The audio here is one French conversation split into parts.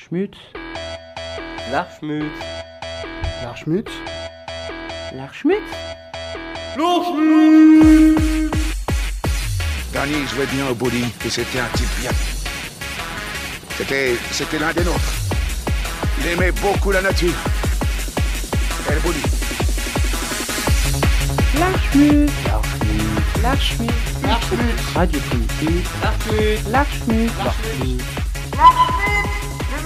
L'Archmut. L'Archmut. L'Archmut. L'Archmut. Danny jouait bien au bowling et c'était un type bien. C'était, c'était l'un des nôtres. Il aimait beaucoup la nature. Et le bowling. L'Archmut. L'Archmut. L'Archmut. Radio Primitive. L'Archmut. L'Archmut. L'Archmut.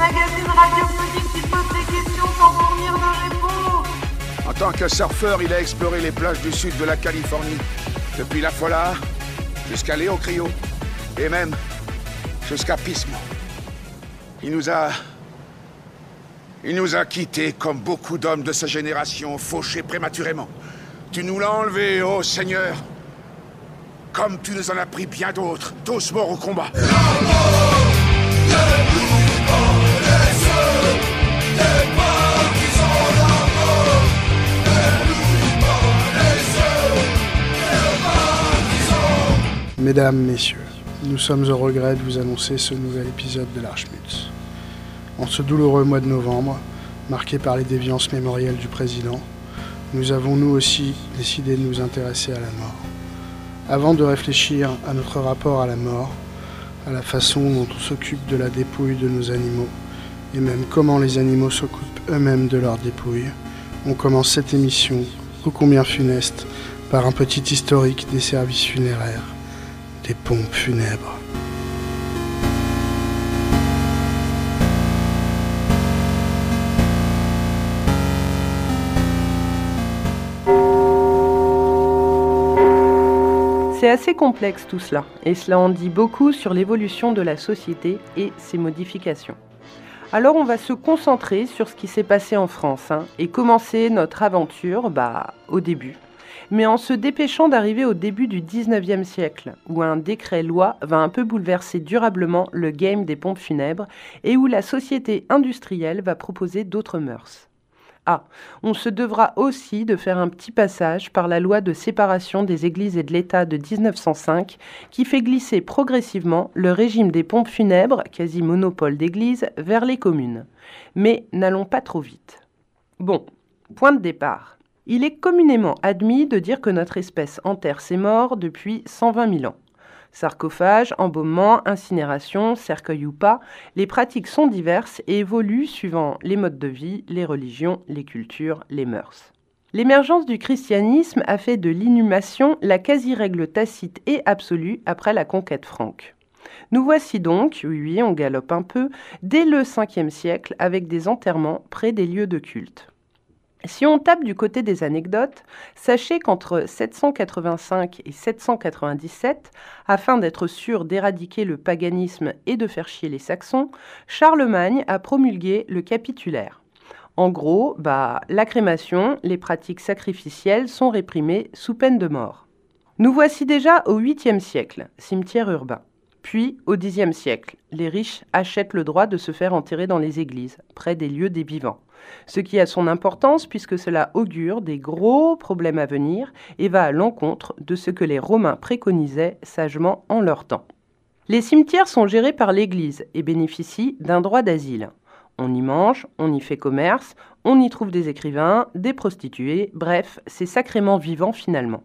Magazine radiophonique qui pose des questions sans fournir de réponse. En tant que surfeur, il a exploré les plages du sud de la Californie, depuis la Fola jusqu'à Léo Crio, et même jusqu'à Pismo. Il nous a... Il nous a quittés comme beaucoup d'hommes de sa génération, fauchés prématurément. Tu nous l'as enlevé, ô Seigneur. Comme tu nous en as pris bien d'autres, tous morts au combat. Mesdames, Messieurs, nous sommes au regret de vous annoncer ce nouvel épisode de l'Archmut. En ce douloureux mois de novembre, marqué par les déviances mémorielles du président, nous avons nous aussi décidé de nous intéresser à la mort. Avant de réfléchir à notre rapport à la mort, à la façon dont on s'occupe de la dépouille de nos animaux, et même comment les animaux s'occupent eux-mêmes de leur dépouille, on commence cette émission, ô combien funeste, par un petit historique des services funéraires, des pompes funèbres. C'est assez complexe tout cela, et cela en dit beaucoup sur l'évolution de la société et ses modifications. Alors on va se concentrer sur ce qui s'est passé en France hein, et commencer notre aventure bah, au début. Mais en se dépêchant d'arriver au début du 19e siècle, où un décret-loi va un peu bouleverser durablement le game des pompes funèbres et où la société industrielle va proposer d'autres mœurs. Ah, on se devra aussi de faire un petit passage par la loi de séparation des églises et de l'État de 1905 qui fait glisser progressivement le régime des pompes funèbres, quasi monopole d'église, vers les communes. Mais n'allons pas trop vite. Bon, point de départ. Il est communément admis de dire que notre espèce enterre ses morts depuis 120 000 ans. Sarcophage, embaumement, incinération, cercueil ou pas, les pratiques sont diverses et évoluent suivant les modes de vie, les religions, les cultures, les mœurs. L'émergence du christianisme a fait de l'inhumation la quasi-règle tacite et absolue après la conquête franque. Nous voici donc, oui oui, on galope un peu, dès le 5e siècle avec des enterrements près des lieux de culte. Si on tape du côté des anecdotes, sachez qu'entre 785 et 797, afin d'être sûr d'éradiquer le paganisme et de faire chier les Saxons, Charlemagne a promulgué le capitulaire. En gros, bah, la crémation, les pratiques sacrificielles sont réprimées sous peine de mort. Nous voici déjà au 8e siècle, cimetière urbain. Puis, au Xe siècle, les riches achètent le droit de se faire enterrer dans les églises, près des lieux des vivants. Ce qui a son importance puisque cela augure des gros problèmes à venir et va à l'encontre de ce que les Romains préconisaient sagement en leur temps. Les cimetières sont gérés par l'Église et bénéficient d'un droit d'asile. On y mange, on y fait commerce, on y trouve des écrivains, des prostituées, bref, c'est sacrément vivant finalement.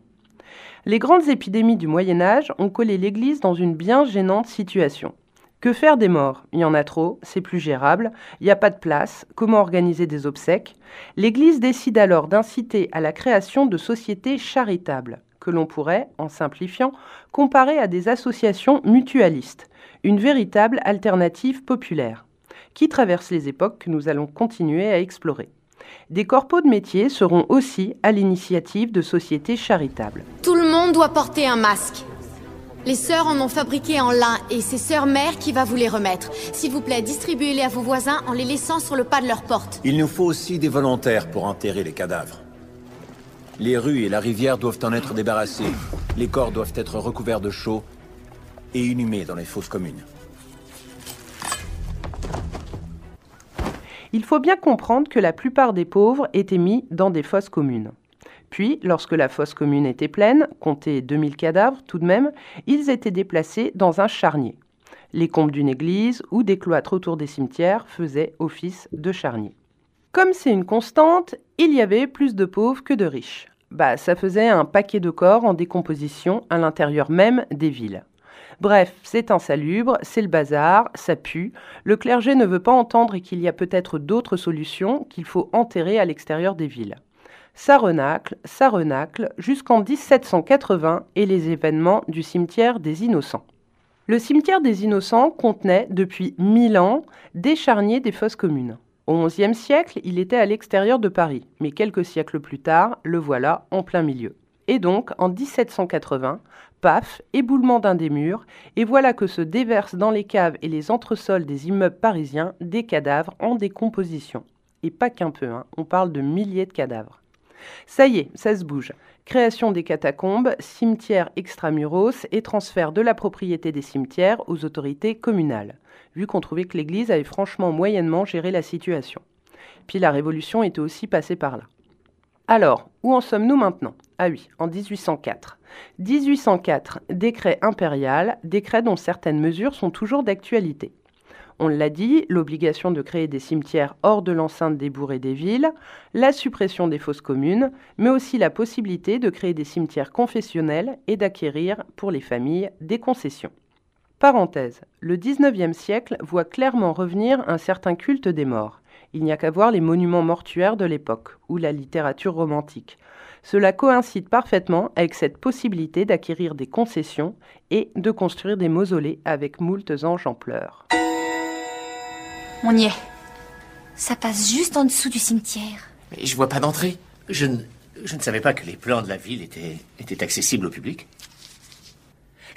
Les grandes épidémies du Moyen Âge ont collé l'Église dans une bien gênante situation. Que faire des morts? Il y en a trop, c'est plus gérable, il n'y a pas de place, comment organiser des obsèques? L'Église décide alors d'inciter à la création de sociétés charitables, que l'on pourrait, en simplifiant, comparer à des associations mutualistes, une véritable alternative populaire, qui traverse les époques que nous allons continuer à explorer. Des corpos de métiers seront aussi à l'initiative de sociétés charitables. Tout le monde doit porter un masque. Les sœurs en ont fabriqué en lin et c'est sœur mère qui va vous les remettre. S'il vous plaît, distribuez-les à vos voisins en les laissant sur le pas de leur porte. Il nous faut aussi des volontaires pour enterrer les cadavres. Les rues et la rivière doivent en être débarrassées. Les corps doivent être recouverts de chaux et inhumés dans les fosses communes. Il faut bien comprendre que la plupart des pauvres étaient mis dans des fosses communes. Puis, lorsque la fosse commune était pleine, comptez 2000 cadavres tout de même, ils étaient déplacés dans un charnier. Les combles d'une église ou des cloîtres autour des cimetières faisaient office de charnier. Comme c'est une constante, il y avait plus de pauvres que de riches. Bah, ça faisait un paquet de corps en décomposition à l'intérieur même des villes. Bref, c'est insalubre, c'est le bazar, ça pue. Le clergé ne veut pas entendre qu'il y a peut-être d'autres solutions qu'il faut enterrer à l'extérieur des villes. Ça renacle, ça renacle, jusqu'en 1780 et les événements du cimetière des Innocents. Le cimetière des Innocents contenait, depuis mille ans, des charniers des fosses communes. Au XIe siècle, il était à l'extérieur de Paris, mais quelques siècles plus tard, le voilà en plein milieu. Et donc, en 1780, paf, éboulement d'un des murs, et voilà que se déversent dans les caves et les entresols des immeubles parisiens des cadavres en décomposition. Et pas qu'un peu, hein, on parle de milliers de cadavres. Ça y est, ça se bouge. Création des catacombes, cimetières extramuros et transfert de la propriété des cimetières aux autorités communales, vu qu'on trouvait que l'Église avait franchement moyennement géré la situation. Puis la Révolution était aussi passée par là. Alors, où en sommes-nous maintenant? Ah oui, en 1804. 1804, décret impérial, décret dont certaines mesures sont toujours d'actualité. On l'a dit, l'obligation de créer des cimetières hors de l'enceinte des bourgs et des villes, la suppression des fosses communes, mais aussi la possibilité de créer des cimetières confessionnels et d'acquérir pour les familles des concessions. Parenthèse, le XIXe siècle voit clairement revenir un certain culte des morts. Il n'y a qu'à voir les monuments mortuaires de l'époque, ou la littérature romantique. Cela coïncide parfaitement avec cette possibilité d'acquérir des concessions et de construire des mausolées avec moultes anges en pleurs. On y est. Ça passe juste en dessous du cimetière. Mais je vois pas d'entrée. Je ne, je ne savais pas que les plans de la ville étaient, étaient accessibles au public.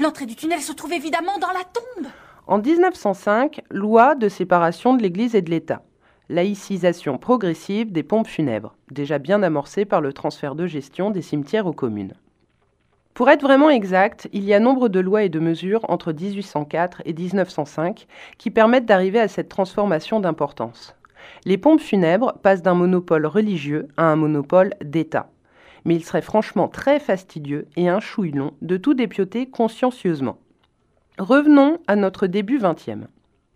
L'entrée du tunnel se trouve évidemment dans la tombe. En 1905, loi de séparation de l'Église et de l'État. Laïcisation progressive des pompes funèbres, déjà bien amorcée par le transfert de gestion des cimetières aux communes. Pour être vraiment exact, il y a nombre de lois et de mesures entre 1804 et 1905 qui permettent d'arriver à cette transformation d'importance. Les pompes funèbres passent d'un monopole religieux à un monopole d'État. Mais il serait franchement très fastidieux et un chouille long de tout dépioter consciencieusement. Revenons à notre début 20e.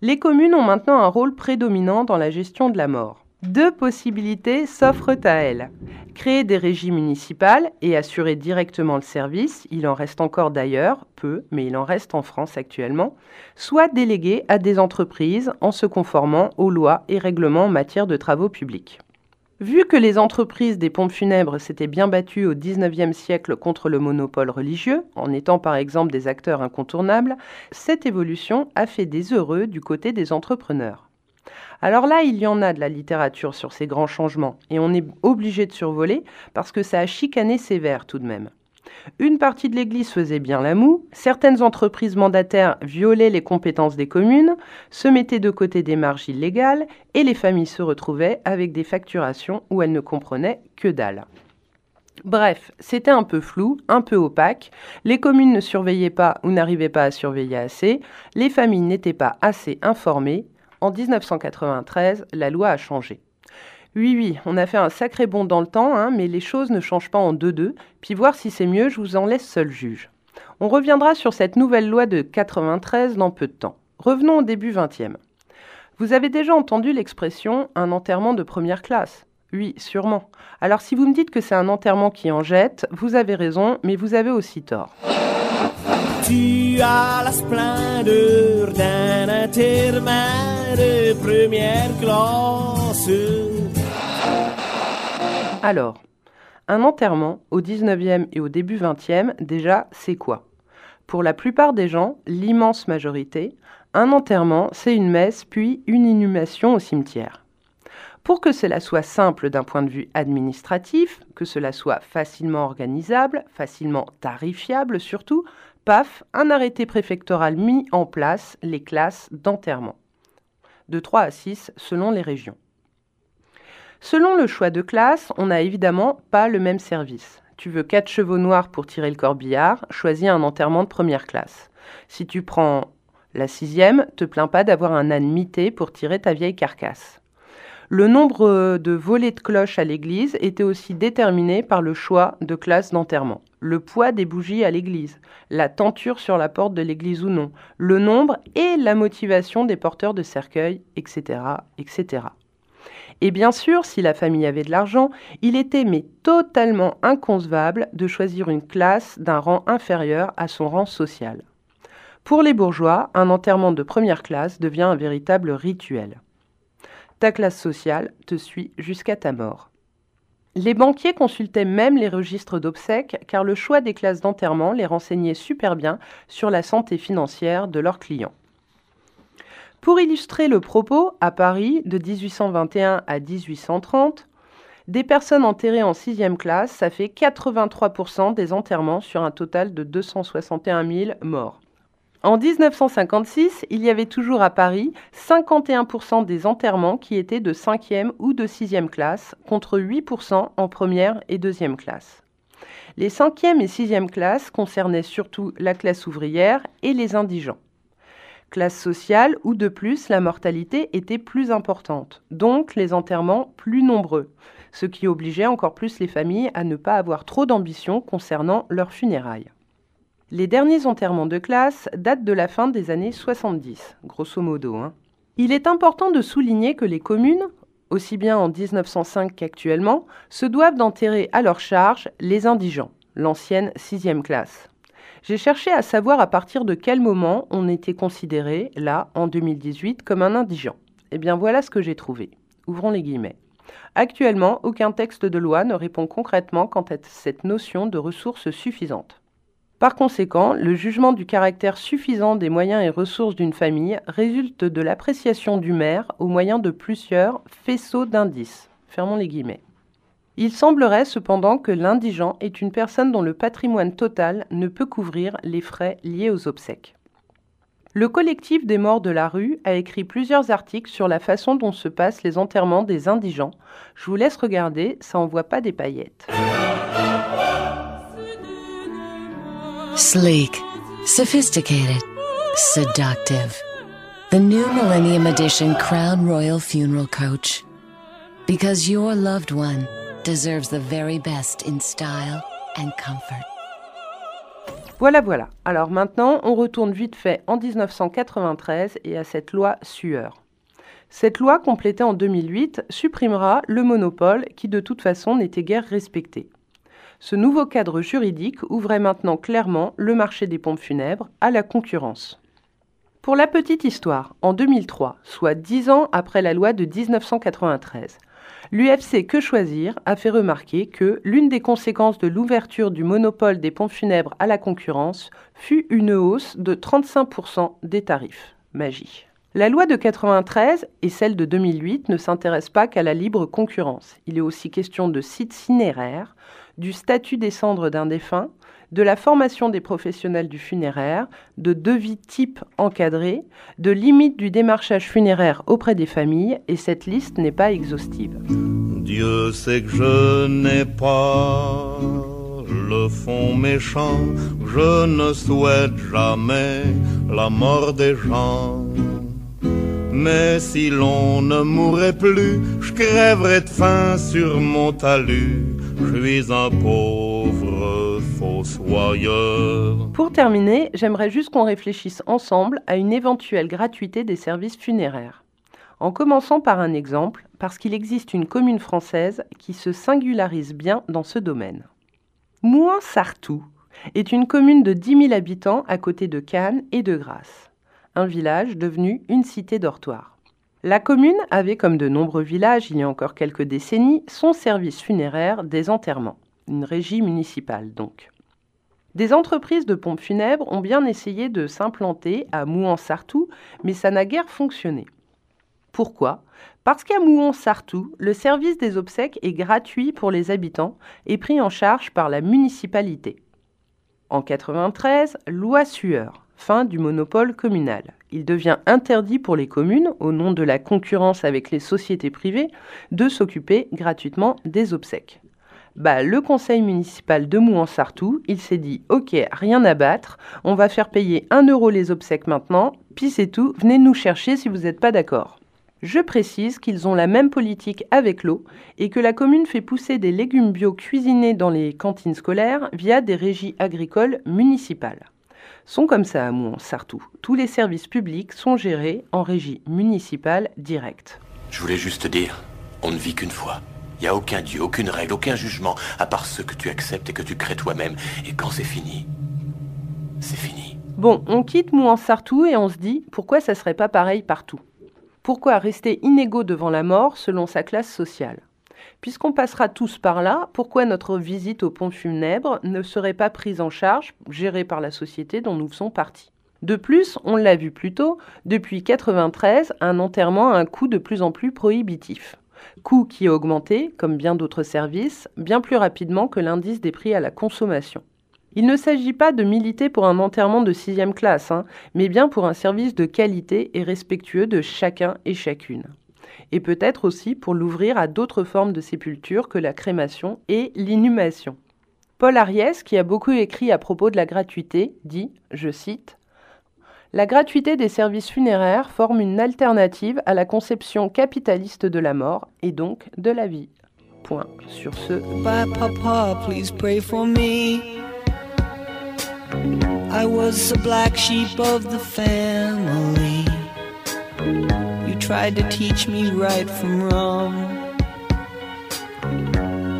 Les communes ont maintenant un rôle prédominant dans la gestion de la mort. Deux possibilités s'offrent à elles. Créer des régies municipales et assurer directement le service, il en reste encore d'ailleurs, peu, mais il en reste en France actuellement, soit déléguer à des entreprises en se conformant aux lois et règlements en matière de travaux publics. Vu que les entreprises des pompes funèbres s'étaient bien battues au XIXe siècle contre le monopole religieux, en étant par exemple des acteurs incontournables, cette évolution a fait des heureux du côté des entrepreneurs. Alors là, il y en a de la littérature sur ces grands changements, et on est obligé de survoler parce que ça a chicané sévère tout de même. Une partie de l'Église faisait bien la moue, certaines entreprises mandataires violaient les compétences des communes, se mettaient de côté des marges illégales, et les familles se retrouvaient avec des facturations où elles ne comprenaient que dalle. Bref, c'était un peu flou, un peu opaque, les communes ne surveillaient pas ou n'arrivaient pas à surveiller assez, les familles n'étaient pas assez informées, en 1993, la loi a changé. Oui, oui, on a fait un sacré bond dans le temps, hein, mais les choses ne changent pas en deux-deux. Puis voir si c'est mieux, je vous en laisse seul juge. On reviendra sur cette nouvelle loi de 93 dans peu de temps. Revenons au début 20e. Vous avez déjà entendu l'expression un enterrement de première classe Oui, sûrement. Alors si vous me dites que c'est un enterrement qui en jette, vous avez raison, mais vous avez aussi tort. Tu as la splendeur d'un Alors, un enterrement au 19e et au début 20e, déjà, c'est quoi? Pour la plupart des gens, l'immense majorité, un enterrement, c'est une messe puis une inhumation au cimetière. Pour que cela soit simple d'un point de vue administratif, que cela soit facilement organisable, facilement tarifiable surtout, paf, un arrêté préfectoral mis en place les classes d'enterrement. De 3 à 6 selon les régions. Selon le choix de classe, on n'a évidemment pas le même service. Tu veux 4 chevaux noirs pour tirer le corbillard, choisis un enterrement de première classe. Si tu prends la sixième, te plains pas d'avoir un âne mité pour tirer ta vieille carcasse. Le nombre de volets de cloches à l'église était aussi déterminé par le choix de classe d'enterrement. Le poids des bougies à l'église, la tenture sur la porte de l'église ou non, le nombre et la motivation des porteurs de cercueils, etc., etc. Et bien sûr, si la famille avait de l'argent, il était mais totalement inconcevable de choisir une classe d'un rang inférieur à son rang social. Pour les bourgeois, un enterrement de première classe devient un véritable rituel. Ta classe sociale te suit jusqu'à ta mort. Les banquiers consultaient même les registres d'obsèques car le choix des classes d'enterrement les renseignait super bien sur la santé financière de leurs clients. Pour illustrer le propos, à Paris, de 1821 à 1830, des personnes enterrées en sixième classe, ça fait 83% des enterrements sur un total de 261 000 morts. En 1956, il y avait toujours à Paris 51% des enterrements qui étaient de 5e ou de 6e classe, contre 8% en première et deuxième classe. Les 5e et 6e classes concernaient surtout la classe ouvrière et les indigents. Classe sociale où de plus la mortalité était plus importante, donc les enterrements plus nombreux, ce qui obligeait encore plus les familles à ne pas avoir trop d'ambition concernant leurs funérailles. Les derniers enterrements de classe datent de la fin des années 70, grosso modo. Hein. Il est important de souligner que les communes, aussi bien en 1905 qu'actuellement, se doivent d'enterrer à leur charge les indigents, l'ancienne sixième classe. J'ai cherché à savoir à partir de quel moment on était considéré, là, en 2018, comme un indigent. Eh bien voilà ce que j'ai trouvé. Ouvrons les guillemets. Actuellement, aucun texte de loi ne répond concrètement quant à cette notion de ressources suffisantes. Par conséquent, le jugement du caractère suffisant des moyens et ressources d'une famille résulte de l'appréciation du maire au moyen de plusieurs faisceaux d'indices. Fermons les guillemets. Il semblerait cependant que l'indigent est une personne dont le patrimoine total ne peut couvrir les frais liés aux obsèques. Le collectif des morts de la rue a écrit plusieurs articles sur la façon dont se passent les enterrements des indigents. Je vous laisse regarder, ça envoie pas des paillettes. Sleek, sophisticated, seductive. The new Millennium Edition Crown Royal Funeral Coach. Because your loved one deserves the very best in style and comfort. Voilà, voilà. Alors maintenant, on retourne vite fait en 1993 et à cette loi Sueur. Cette loi, complétée en 2008, supprimera le monopole qui de toute façon n'était guère respecté. Ce nouveau cadre juridique ouvrait maintenant clairement le marché des pompes funèbres à la concurrence. Pour la petite histoire, en 2003, soit dix ans après la loi de 1993, l'UFC Que Choisir a fait remarquer que l'une des conséquences de l'ouverture du monopole des pompes funèbres à la concurrence fut une hausse de 35% des tarifs. Magie. La loi de 93 et celle de 2008 ne s'intéressent pas qu'à la libre concurrence. Il est aussi question de sites cinéraires, du statut des cendres d'un défunt, de la formation des professionnels du funéraire, de devis type encadrés, de limites du démarchage funéraire auprès des familles, et cette liste n'est pas exhaustive. Dieu sait que je n'ai pas le fond méchant, je ne souhaite jamais la mort des gens. Mais si l'on ne mourrait plus, je crèverais de faim sur mon talus. Je suis un pauvre fossoyeur. Pour terminer, j'aimerais juste qu'on réfléchisse ensemble à une éventuelle gratuité des services funéraires. En commençant par un exemple, parce qu'il existe une commune française qui se singularise bien dans ce domaine. Mouin-Sartou est une commune de 10 000 habitants à côté de Cannes et de Grasse, un village devenu une cité dortoir. La commune avait, comme de nombreux villages il y a encore quelques décennies, son service funéraire des enterrements, une régie municipale donc. Des entreprises de pompes funèbres ont bien essayé de s'implanter à Mouan-Sartou, mais ça n'a guère fonctionné. Pourquoi? Parce qu'à Mouan-Sartou, le service des obsèques est gratuit pour les habitants et pris en charge par la municipalité. En 93, loi Sueur, fin du monopole communal. Il devient interdit pour les communes, au nom de la concurrence avec les sociétés privées, de s'occuper gratuitement des obsèques. Bah, le conseil municipal de Mouansartou, il s'est dit Ok, rien à battre, on va faire payer 1 euro les obsèques maintenant, puis c'est tout, venez nous chercher si vous n'êtes pas d'accord. Je précise qu'ils ont la même politique avec l'eau et que la commune fait pousser des légumes bio cuisinés dans les cantines scolaires via des régies agricoles municipales. Sont comme ça à Mouan-Sartou. Tous les services publics sont gérés en régie municipale directe. Je voulais juste te dire, on ne vit qu'une fois. Il n'y a aucun Dieu, aucune règle, aucun jugement, à part ceux que tu acceptes et que tu crées toi-même. Et quand c'est fini, c'est fini. Bon, on quitte Mouan-Sartou et on se dit pourquoi ça serait pas pareil partout? Pourquoi rester inégaux devant la mort selon sa classe sociale? Puisqu'on passera tous par là, pourquoi notre visite au pont funèbre ne serait pas prise en charge, gérée par la société dont nous faisons partie? De plus, on l'a vu plus tôt, depuis 1993, un enterrement a un coût de plus en plus prohibitif. Coût qui a augmenté, comme bien d'autres services, bien plus rapidement que l'indice des prix à la consommation. Il ne s'agit pas de militer pour un enterrement de sixième classe, hein, mais bien pour un service de qualité et respectueux de chacun et chacune. Et peut-être aussi pour l'ouvrir à d'autres formes de sépulture que la crémation et l'inhumation. Paul Ariès, qui a beaucoup écrit à propos de la gratuité, dit, je cite, La gratuité des services funéraires forme une alternative à la conception capitaliste de la mort et donc de la vie. Point sur ce. You tried to teach me right from wrong.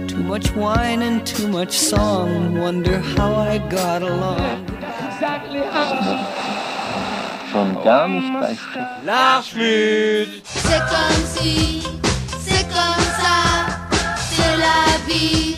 Too much wine and too much song. Wonder how I got along. Exactly how. Schon gar nicht bei L'archmut C'est comme si, c'est comme ça, c'est la vie,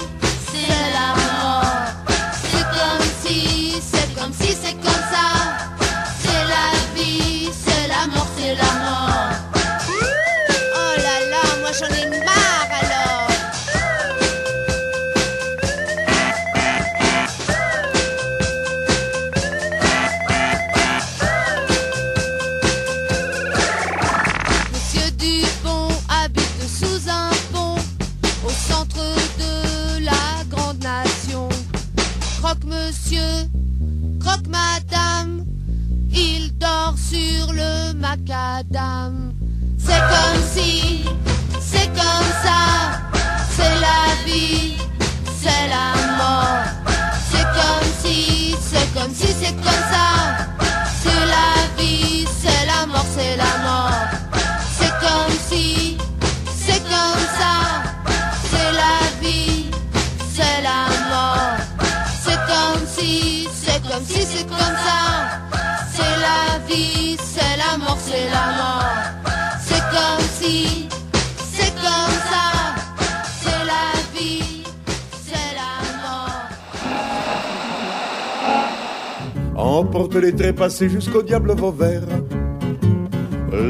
Les trépassés jusqu'au diable Vauvert.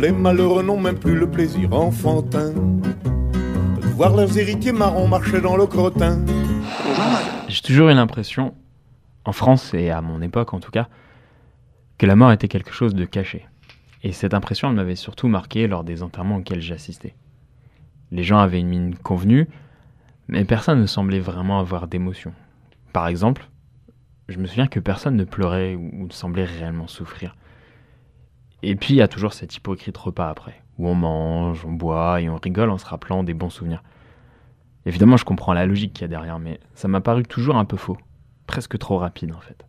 Les malheureux n'ont même plus le plaisir enfantin de voir leurs héritiers marrons marcher dans le crottin. J'ai toujours eu l'impression, en France et à mon époque en tout cas, que la mort était quelque chose de caché. Et cette impression, m'avait surtout marqué lors des enterrements auxquels j'assistais. Les gens avaient une mine convenue, mais personne ne semblait vraiment avoir d'émotion. Par exemple, je me souviens que personne ne pleurait ou ne semblait réellement souffrir. Et puis il y a toujours cet hypocrite repas après, où on mange, on boit et on rigole en se rappelant des bons souvenirs. Évidemment, je comprends la logique qu'il y a derrière, mais ça m'a paru toujours un peu faux, presque trop rapide en fait.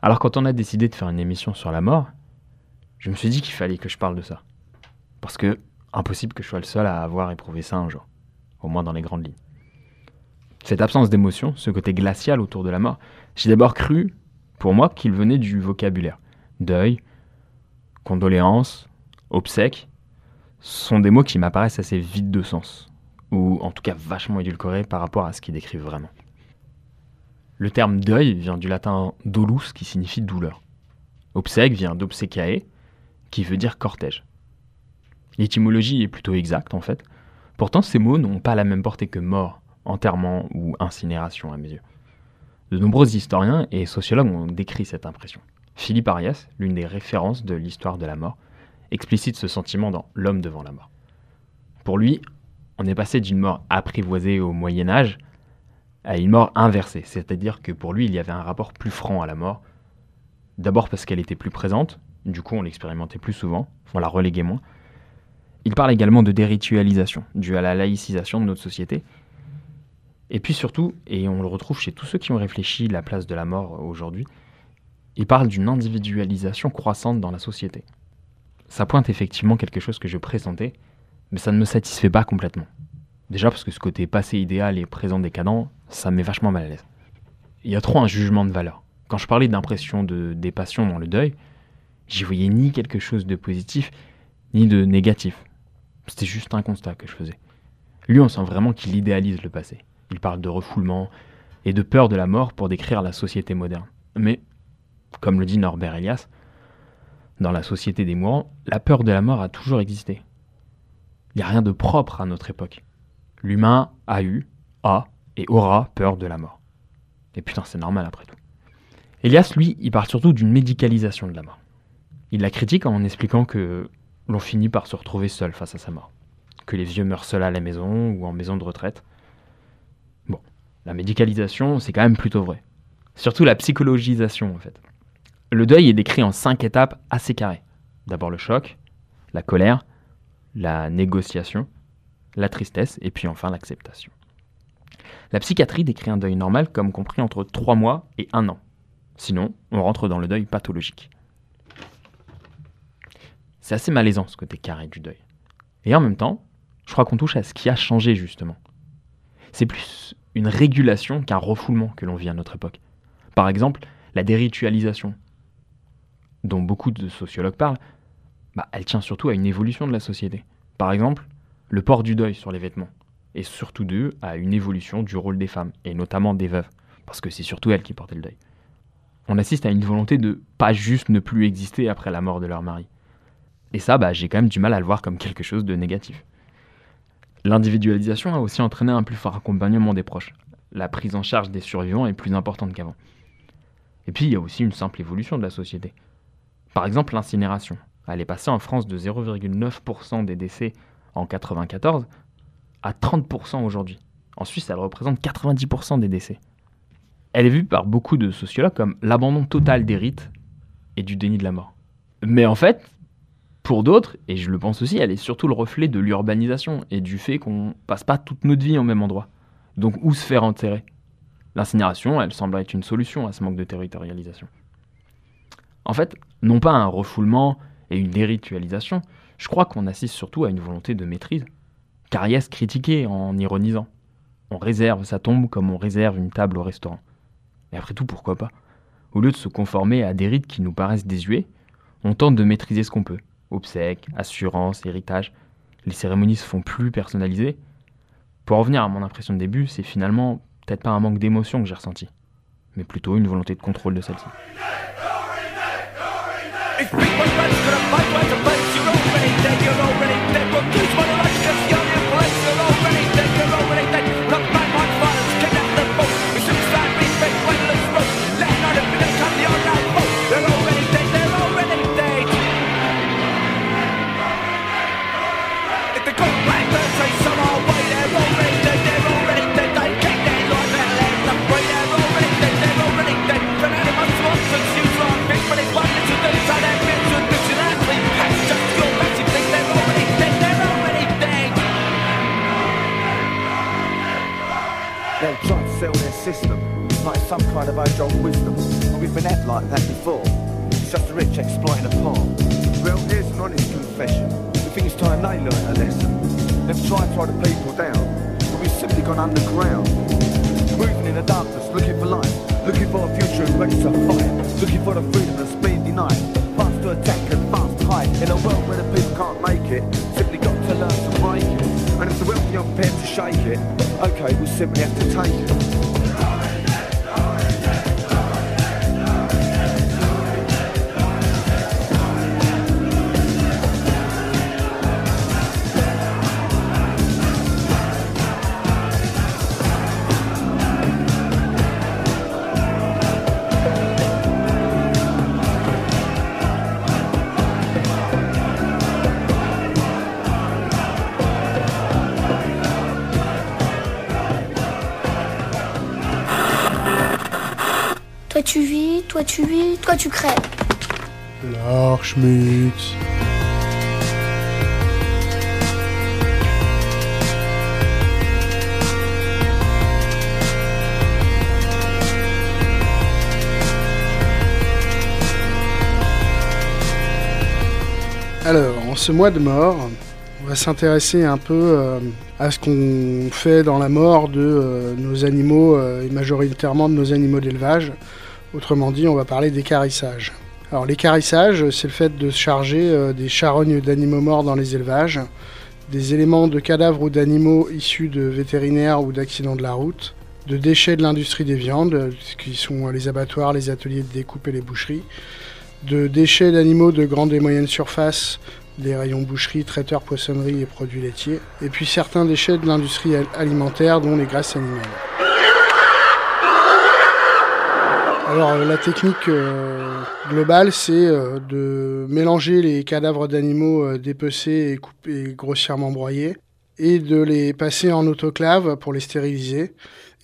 Alors quand on a décidé de faire une émission sur la mort, je me suis dit qu'il fallait que je parle de ça. Parce que impossible que je sois le seul à avoir éprouvé ça un jour, au moins dans les grandes lignes. Cette absence d'émotion, ce côté glacial autour de la mort, j'ai d'abord cru, pour moi, qu'il venait du vocabulaire. Deuil, condoléances, obsèques, sont des mots qui m'apparaissent assez vides de sens, ou en tout cas vachement édulcorés par rapport à ce qu'ils décrivent vraiment. Le terme deuil vient du latin dolus qui signifie douleur. Obsèque vient d'obsecae, qui veut dire cortège. L'étymologie est plutôt exacte en fait. Pourtant, ces mots n'ont pas la même portée que mort, enterrement ou incinération à mes yeux. De nombreux historiens et sociologues ont décrit cette impression. Philippe Arias, l'une des références de l'histoire de la mort, explicite ce sentiment dans L'homme devant la mort. Pour lui, on est passé d'une mort apprivoisée au Moyen Âge à une mort inversée, c'est-à-dire que pour lui, il y avait un rapport plus franc à la mort. D'abord parce qu'elle était plus présente, du coup on l'expérimentait plus souvent, on la reléguait moins. Il parle également de déritualisation, due à la laïcisation de notre société. Et puis surtout, et on le retrouve chez tous ceux qui ont réfléchi la place de la mort aujourd'hui, il parle d'une individualisation croissante dans la société. Ça pointe effectivement quelque chose que je pressentais, mais ça ne me satisfait pas complètement. Déjà parce que ce côté passé idéal et présent décadent, ça me met vachement mal à l'aise. Il y a trop un jugement de valeur. Quand je parlais d'impression de, des passions dans le deuil, j'y voyais ni quelque chose de positif, ni de négatif. C'était juste un constat que je faisais. Lui, on sent vraiment qu'il idéalise le passé. Il parle de refoulement et de peur de la mort pour décrire la société moderne. Mais, comme le dit Norbert Elias, dans la société des mourants, la peur de la mort a toujours existé. Il n'y a rien de propre à notre époque. L'humain a eu, a et aura peur de la mort. Et putain, c'est normal après tout. Elias, lui, il parle surtout d'une médicalisation de la mort. Il la critique en expliquant que l'on finit par se retrouver seul face à sa mort. Que les vieux meurent seuls à la maison ou en maison de retraite. La médicalisation, c'est quand même plutôt vrai. Surtout la psychologisation, en fait. Le deuil est décrit en cinq étapes assez carrées. D'abord le choc, la colère, la négociation, la tristesse et puis enfin l'acceptation. La psychiatrie décrit un deuil normal comme compris entre 3 mois et 1 an. Sinon, on rentre dans le deuil pathologique. C'est assez malaisant ce côté carré du deuil. Et en même temps, je crois qu'on touche à ce qui a changé justement. C'est plus une régulation qu'un refoulement que l'on vit à notre époque. Par exemple, la déritualisation, dont beaucoup de sociologues parlent, bah, elle tient surtout à une évolution de la société. Par exemple, le port du deuil sur les vêtements, et surtout dû à une évolution du rôle des femmes, et notamment des veuves, parce que c'est surtout elles qui portaient le deuil. On assiste à une volonté de pas juste ne plus exister après la mort de leur mari. Et ça, bah, j'ai quand même du mal à le voir comme quelque chose de négatif. L'individualisation a aussi entraîné un plus fort accompagnement des proches. La prise en charge des survivants est plus importante qu'avant. Et puis, il y a aussi une simple évolution de la société. Par exemple, l'incinération. Elle est passée en France de 0,9% des décès en 1994 à 30% aujourd'hui. En Suisse, elle représente 90% des décès. Elle est vue par beaucoup de sociologues comme l'abandon total des rites et du déni de la mort. Mais en fait, pour d'autres, et je le pense aussi, elle est surtout le reflet de l'urbanisation et du fait qu'on passe pas toute notre vie au même endroit. Donc où se faire enterrer? L'incinération, elle semble être une solution à ce manque de territorialisation. En fait, non pas un refoulement et une déritualisation, je crois qu'on assiste surtout à une volonté de maîtrise. Cariès critiquait en ironisant. On réserve sa tombe comme on réserve une table au restaurant. Et après tout, pourquoi pas? Au lieu de se conformer à des rites qui nous paraissent désuets, on tente de maîtriser ce qu'on peut obsèques, assurances, héritage. Les cérémonies se font plus personnalisées. Pour revenir à mon impression de début, c'est finalement peut-être pas un manque d'émotion que j'ai ressenti, mais plutôt une volonté de contrôle de celle-ci. They'll try to sell their system like some kind of age old wisdom. And we've been at like that before. It's just the rich exploiting the poor. Well, here's an honest confession. We think it's time they learn a lesson. They've tried to throw the people down, but we've simply gone underground. Moving in the darkness, looking for light, looking for a future and ready to fight, looking for the freedom that's been denied. Fast to attack and fast to hide. In a world where the people can't make it, to learn to break it. And if the wealthy aren't prepared to shake it, okay, we'll simply have to take it. tu vis, toi tu vis, toi tu crèves. L'archmutz. Alors, en ce mois de mort, on va s'intéresser un peu euh, à ce qu'on fait dans la mort de euh, nos animaux euh, et majoritairement de nos animaux d'élevage. Autrement dit, on va parler d'écarissage. Alors l'écarissage, c'est le fait de charger des charognes d'animaux morts dans les élevages, des éléments de cadavres ou d'animaux issus de vétérinaires ou d'accidents de la route, de déchets de l'industrie des viandes, qui sont les abattoirs, les ateliers de découpe et les boucheries, de déchets d'animaux de grande et moyenne surface, des rayons boucherie, traiteurs, poissonnerie et produits laitiers, et puis certains déchets de l'industrie alimentaire, dont les graisses animales. Alors euh, la technique euh, globale, c'est euh, de mélanger les cadavres d'animaux dépecés et, coupés, grossièrement broyés, et de les passer en autoclave pour les stériliser.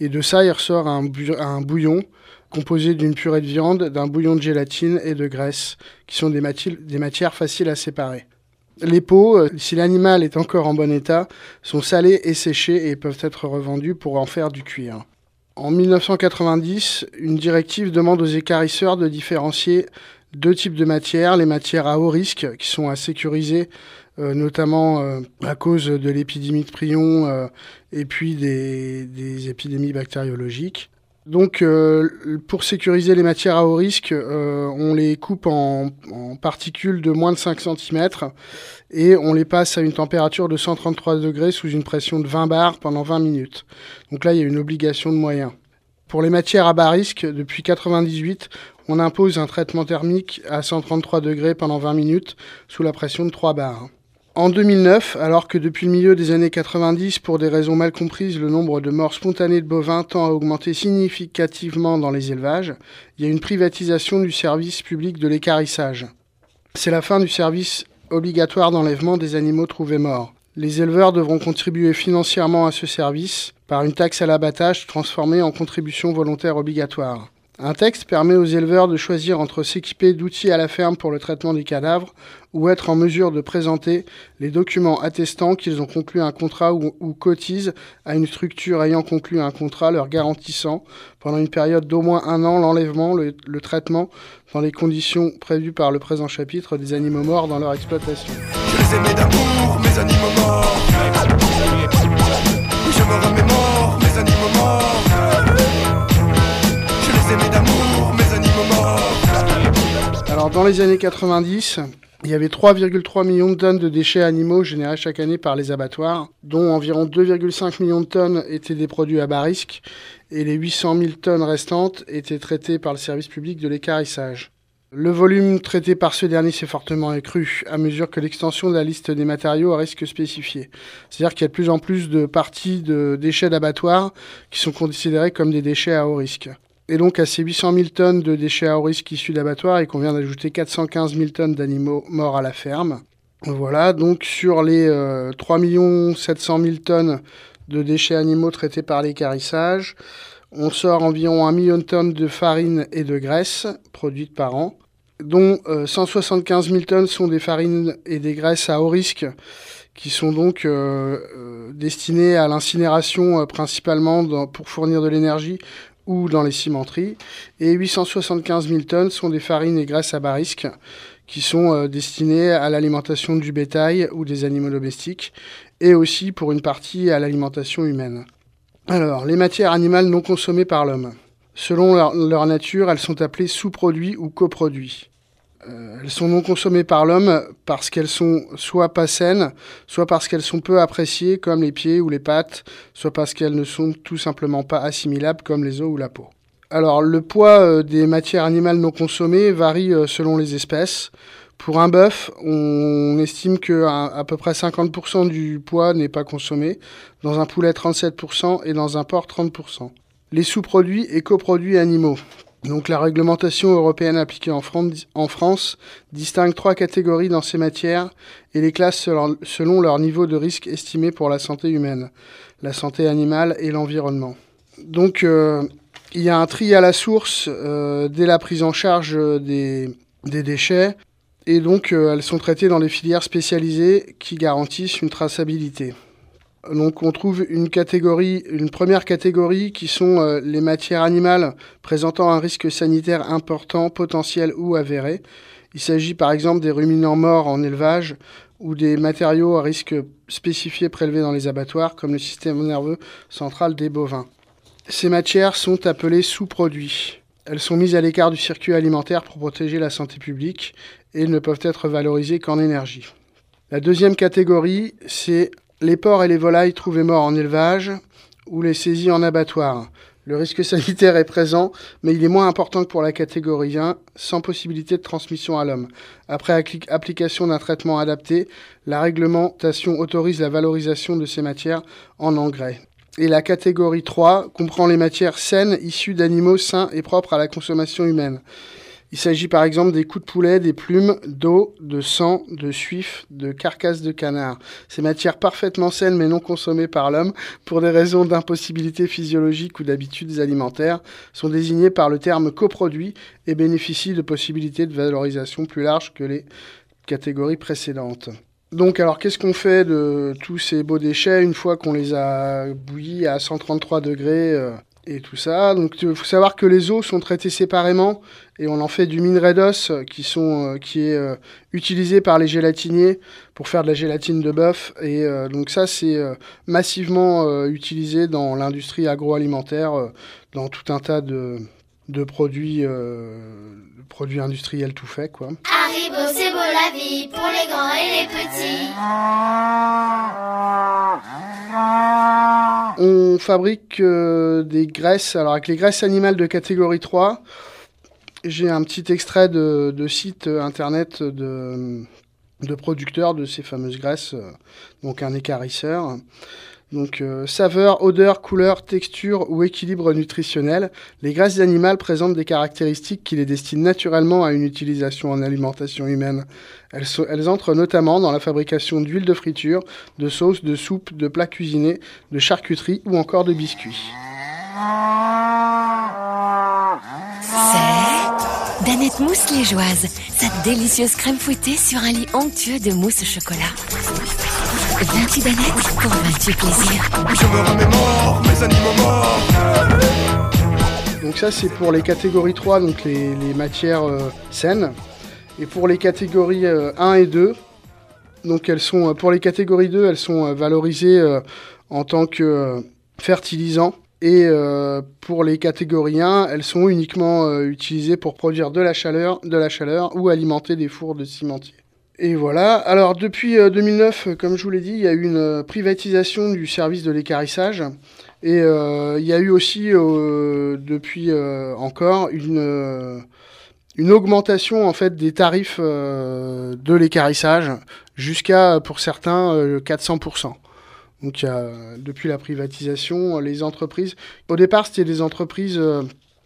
Et de ça, il ressort un, bouillon composé d'une purée de viande, d'un bouillon de gélatine et de graisse, qui sont des, des matières faciles à séparer. Les peaux, si l'animal est encore en bon état, sont salées et séchées et peuvent être revendues pour en faire du cuir. En 1990, une directive demande aux écarisseurs de différencier deux types de matières, les matières à haut risque qui sont à sécuriser euh, notamment euh, à cause de l'épidémie de prion euh, et puis des, épidémies bactériologiques. Donc, pour sécuriser les matières à haut risque, on les coupe en, en, particules de moins de 5 cm et on les passe à une température de 133 degrés sous une pression de 20 bars pendant 20 minutes. Donc là, il y a une obligation de moyens. Pour les matières à bas risque, depuis 1998, on impose un traitement thermique à 133 degrés pendant 20 minutes sous la pression de 3 bars. En 2009, alors que depuis le milieu des années 90, pour des raisons mal comprises, le nombre de morts spontanées de bovins tend à augmenter significativement dans les élevages, il y a une privatisation du service public de l'écarissage. C'est la fin du service obligatoire d'enlèvement des animaux trouvés morts. Les éleveurs devront contribuer financièrement à ce service par une taxe à l'abattage transformée en contribution volontaire obligatoire. Un texte permet aux éleveurs de choisir entre s'équiper d'outils à la ferme pour le traitement des cadavres ou être en mesure de présenter les documents attestant qu'ils ont conclu un contrat ou, cotisent à une structure ayant conclu un contrat leur garantissant pendant une période d'au moins un an l'enlèvement, le, le, traitement dans les conditions prévues par le présent chapitre des animaux morts dans leur exploitation. Je les aimais d'amour, mes animaux morts. Je me remémore, mes animaux morts. Alors dans les années 90, il y avait 3,3 millions de tonnes de déchets animaux générés chaque année par les abattoirs, dont environ 2,5 millions de tonnes étaient des produits à bas risque, et les 800 000 tonnes restantes étaient traitées par le service public de l'écarissage. Le volume traité par ce dernier s'est fortement accru à mesure que l'extension de la liste des matériaux à risque spécifié. C'est-à-dire qu'il y a de plus en plus de parties de déchets d'abattoirs qui sont considérés comme des déchets à haut risque. Et donc à ces 800 000 tonnes de déchets à haut risque issus d'abattoirs, il convient d'ajouter 415 000 tonnes d'animaux morts à la ferme. Voilà, donc sur les 3 700 000 tonnes de déchets animaux traités par l'écarissage, on sort environ 1 million de tonnes de farine et de graisse produites par an, dont 175 euh, 000 tonnes sont des farines et des graisses à haut risque qui sont donc euh, euh, destinées à l'incinération principalement pour fournir de l'énergie ou dans les cimenteries. Et 875 000 tonnes sont des farines et graisses à bas qui sont euh, destinées à l'alimentation du bétail ou des animaux domestiques et aussi pour une partie à l'alimentation humaine. Alors, les matières animales non consommées par l'homme. Selon leur, nature, elles sont appelées sous-produits ou coproduits. Euh, elles sont non consommées par l'homme parce qu'elles sont soit pas saines, soit parce qu'elles sont peu appréciées comme les pieds ou les pattes, soit parce qu'elles ne sont tout simplement pas assimilables comme les os ou la peau. Alors le poids euh, des matières animales non consommées varie euh, selon les espèces. Pour un bœuf, on estime que à, peu près 50% du poids n'est pas consommé, dans un poulet 37% et dans un porc 30%. Les sous-produits et coproduits animaux. Donc la réglementation européenne appliquée en France, distingue trois catégories dans ces matières et les classe selon, leur niveau de risque estimé pour la santé humaine, la santé animale et l'environnement. Donc euh, il y a un tri à la source euh, dès la prise en charge des, déchets et donc euh, elles sont traitées dans des filières spécialisées qui garantissent une traçabilité. Donc on trouve une première catégorie qui sont euh, les matières animales présentant un risque sanitaire important, potentiel ou avéré. Il s'agit par exemple des ruminants morts en élevage ou des matériaux à risque spécifiés prélevés dans les abattoirs, comme le système nerveux central des bovins. Ces matières sont appelées sous-produits. Elles sont mises à l'écart du circuit alimentaire pour protéger la santé publique et ne peuvent être valorisées qu'en énergie. La deuxième catégorie, c'est les porcs et les volailles trouvés morts en élevage ou les saisies en abattoir. Le risque sanitaire est présent, mais il est moins important que pour la catégorie 1, sans possibilité de transmission à l'homme. Après application d'un traitement adapté, la réglementation autorise la valorisation de ces matières en engrais. Et la catégorie 3 comprend les matières saines issues d'animaux sains et propres à la consommation humaine. Il s'agit par exemple des coups de poulet, des plumes, d'eau, de sang, de suif, de carcasses de canard. Ces matières parfaitement saines mais non consommées par l'homme pour des raisons d'impossibilité physiologique ou d'habitudes alimentaires sont désignées par le terme coproduit et bénéficient de possibilités de valorisation plus larges que les catégories précédentes. Donc alors qu'est-ce qu'on fait de tous ces beaux déchets une fois qu'on les a bouillis à 133 degrés euh, et tout ça. Donc il faut savoir que les eaux sont traitées séparément et on en fait du minerai d'os qui, sont, euh, qui est euh, utilisé par les gélatiniers pour faire de la gélatine de bœuf. Et euh, donc ça, c'est massivement utilisé dans l'industrie agroalimentaire, dans tout un tas de, de produits, produits industriels tout faits. Quoi. Haribo, c'est beau la vie pour les grands et les petits. On fabrique des graisses, alors avec les graisses animales de catégorie 3, j'ai un petit extrait de, de site internet de, de, producteurs de ces fameuses graisses, euh, donc un écarisseur. Donc euh, saveur, odeur, couleur, texture ou équilibre nutritionnel, les graisses animales présentent des caractéristiques qui les destinent naturellement à une utilisation en alimentation humaine. Elles, entrent notamment dans la fabrication d'huile de friture, de sauces, de soupes, de plats cuisinés, de charcuterie ou encore de biscuits. C'est Danette Mousse Liégeoise, sa délicieuse crème fouettée sur un lit onctueux de mousse au chocolat. 28 Danettes pour 28 plaisirs. Je me remets mort, mes animaux morts. Donc ça c'est pour les catégories 3, donc les, les matières euh, saines. Et pour les catégories euh, 1 et 2, donc elles sont, pour les catégories 2, elles sont euh, valorisées euh, en tant que fertilisants et euh, pour les catégories 1, elles sont uniquement euh, utilisées pour produire de la chaleur, de la chaleur ou alimenter des fours de cimentier. Et voilà. Alors depuis 2009, euh, comme je vous l'ai dit, il y a eu une privatisation du service de l'écarissage. Et il y a eu aussi depuis encore une, une augmentation en fait des tarifs de l'écarissage jusqu'à pour certains 400%. Donc, depuis la privatisation, les entreprises. Au départ, c'était des entreprises euh,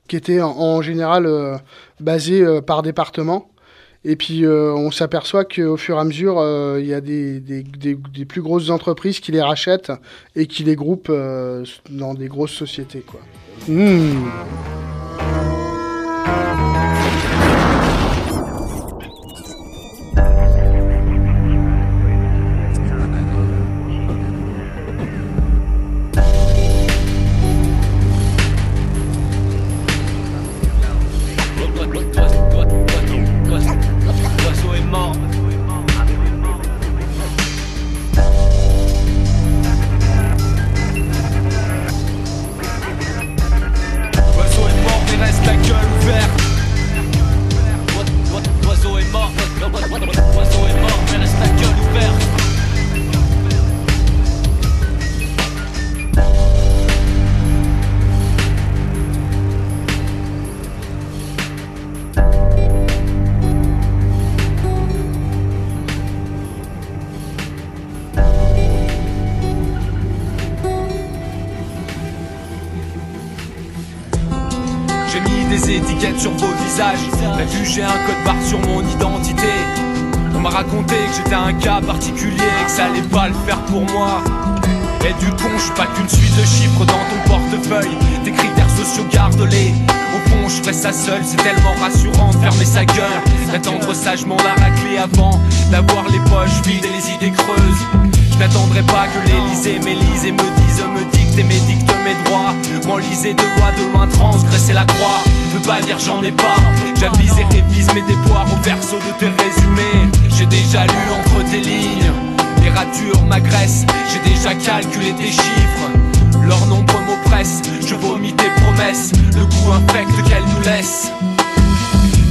qui étaient en, général euh, basées euh, par département. Et puis, on s'aperçoit qu'au fur et à mesure, il y a des, plus grosses entreprises qui les rachètent et qui les groupent dans des grosses sociétés. Quoi. Mmh. Raconté que j'étais un cas particulier, que ça allait pas le faire pour moi. Et du con, je pas qu'une suite de chiffres dans ton portefeuille. Tes critères sociaux, garde-les. Au fond, je ferais ça seul, c'est tellement rassurant de fermer sa gueule. D'attendre sagement la raclée avant d'avoir les poches vides et les idées creuses. Je n'attendrai pas que l'Elysée m'élise et me dise, me dicte et m'édicte mes droits. M'enliser de loi de loin, transgresser la croix. Je veux pas dire j'en ai pas. J'avise et révise mes déboires au verso de tes résumés. J'ai déjà lu entre tes lignes. Les ratures m'agressent. J'ai déjà calculé tes chiffres. Leur nombre m'oppresse. Je vomis tes promesses. Le goût infect qu'elles nous laissent.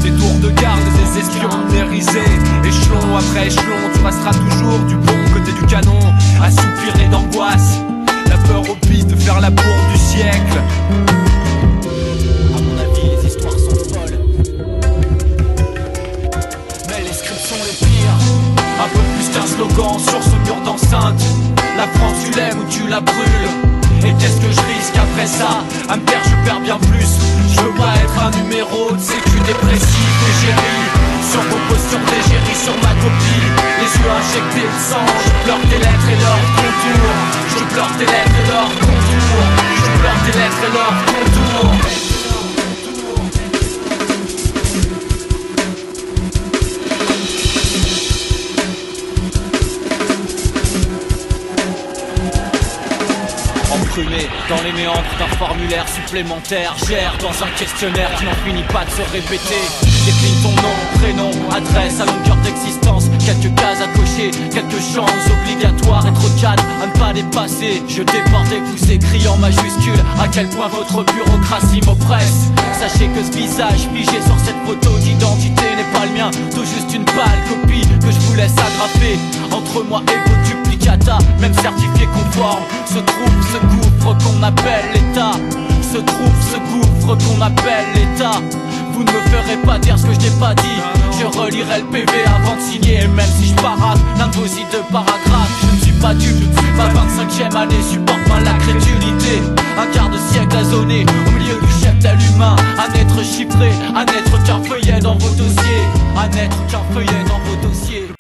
Des tours de garde, des espions mérisés Échelon après échelon, tu resteras toujours du bon côté du canon À soupirer d'angoisse La peur au piste de faire la bourre du siècle. À mon avis, les histoires sont folles. Mais les scripts sont les pires. Un peu plus qu'un slogan sur ce mur d'enceinte. La France tu l'aimes ou tu la brûles. Et qu'est-ce que je risque après ça? À me perdre je perds bien plus. Je veux pas être un numéro de sécu dépressif Égérie Sur vos postures d'égérie sur ma copie Les yeux injectés de sang Je pleure tes lettres et leurs contours Je pleure tes lettres et leurs contours Je pleure tes lettres et leurs contours dans les méandres d'un formulaire supplémentaire Gère dans un questionnaire qui n'en finit pas de se répéter Décline ton nom, prénom, adresse à longueur d'existence. Quelques cases à cocher, quelques chances obligatoires. Être cadre à ne pas dépasser. Je déborde et vous écris en majuscule À quel point votre bureaucratie m'oppresse. Sachez que ce visage figé sur cette photo d'identité n'est pas le mien. Tout juste une pâle copie que je vous laisse agrafer Entre moi et vos duplicata Même certifié conforme Se trouve ce gouffre qu'on appelle l'État. Se trouve ce gouffre qu'on appelle l'État vous ne me ferez pas dire ce que je n'ai pas dit. Je relirai le PV avant de signer Et même si je parade l'un de vos hideux paragraphes Je ne suis pas dupe, pas 25ème année Supporte mal la crédulité. Un quart de siècle asonné Au milieu du cheptel humain. Un être chiffré, un être qu'un feuillet dans vos dossiers. Un être qu'un feuillet dans vos dossiers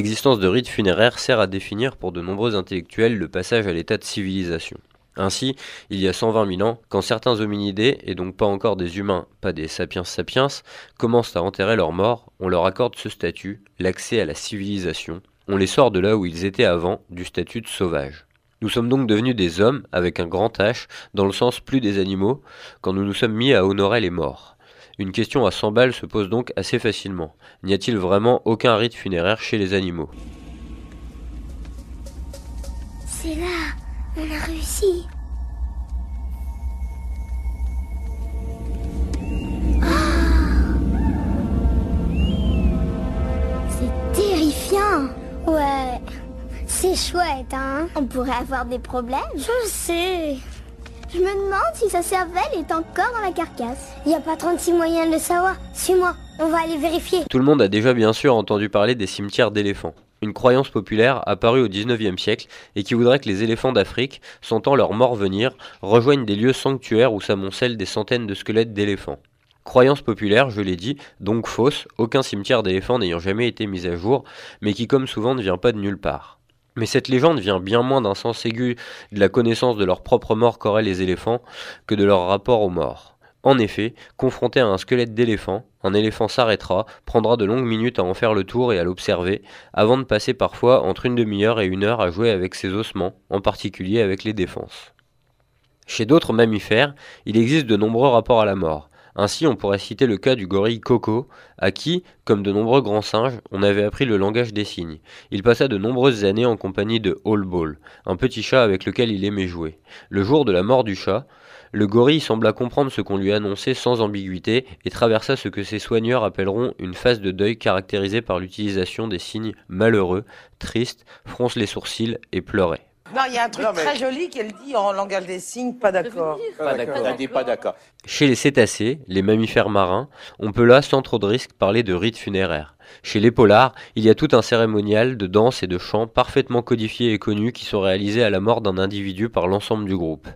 l'existence de rites funéraires sert à définir pour de nombreux intellectuels le passage à l'état de civilisation. Ainsi, il y a 120 000 ans, quand certains hominidés, et donc pas encore des humains, pas des sapiens sapiens, commencent à enterrer leurs morts, on leur accorde ce statut, l'accès à la civilisation, on les sort de là où ils étaient avant, du statut de sauvage. Nous sommes donc devenus des hommes, avec un grand H, dans le sens plus des animaux, quand nous nous sommes mis à honorer les morts. Une question à 100 balles se pose donc assez facilement. N'y a-t-il vraiment aucun rite funéraire chez les animaux? C'est là, on a réussi. C'est terrifiant. Ouais, c'est chouette, hein. On pourrait avoir des problèmes. Je sais. Je me demande si sa cervelle est encore dans la carcasse. Il n'y a pas 36 moyens de le savoir. Suis-moi, on va aller vérifier. Tout le monde a déjà bien sûr entendu parler des cimetières d'éléphants. Une croyance populaire apparue au XIXe siècle et qui voudrait que les éléphants d'Afrique, sentant leur mort venir, rejoignent des lieux sanctuaires où s'amoncellent des centaines de squelettes d'éléphants. Croyance populaire, je l'ai dit, donc fausse, aucun cimetière d'éléphants n'ayant jamais été mis à jour, mais qui comme souvent ne vient pas de nulle part. Mais cette légende vient bien moins d'un sens aigu de la connaissance de leur propre mort qu'auraient les éléphants que de leur rapport aux morts. En effet, confronté à un squelette d'éléphant, un éléphant s'arrêtera, prendra de longues minutes à en faire le tour et à l'observer, avant de passer parfois entre une demi-heure et une heure à jouer avec ses ossements, en particulier avec les défenses. Chez d'autres mammifères, il existe de nombreux rapports à la mort. Ainsi, on pourrait citer le cas du gorille Coco, à qui, comme de nombreux grands singes, on avait appris le langage des signes. Il passa de nombreuses années en compagnie de All Ball, un petit chat avec lequel il aimait jouer. Le jour de la mort du chat, le gorille sembla comprendre ce qu'on lui annonçait sans ambiguïté et traversa ce que ses soigneurs appelleront une phase de deuil caractérisée par l'utilisation des signes malheureux, tristes, fronce les sourcils et pleurait. Non, il y a un truc très joli qu'elle dit en langage des signes, pas d'accord. Pas d'accord. Elle dit pas d'accord. Chez les cétacés, les mammifères marins, on peut là, sans trop de risque, parler de rites funéraires. Chez les polars, il y a tout un cérémonial de danse et de chant parfaitement codifiés et connus qui sont réalisés à la mort d'un individu par l'ensemble du groupe.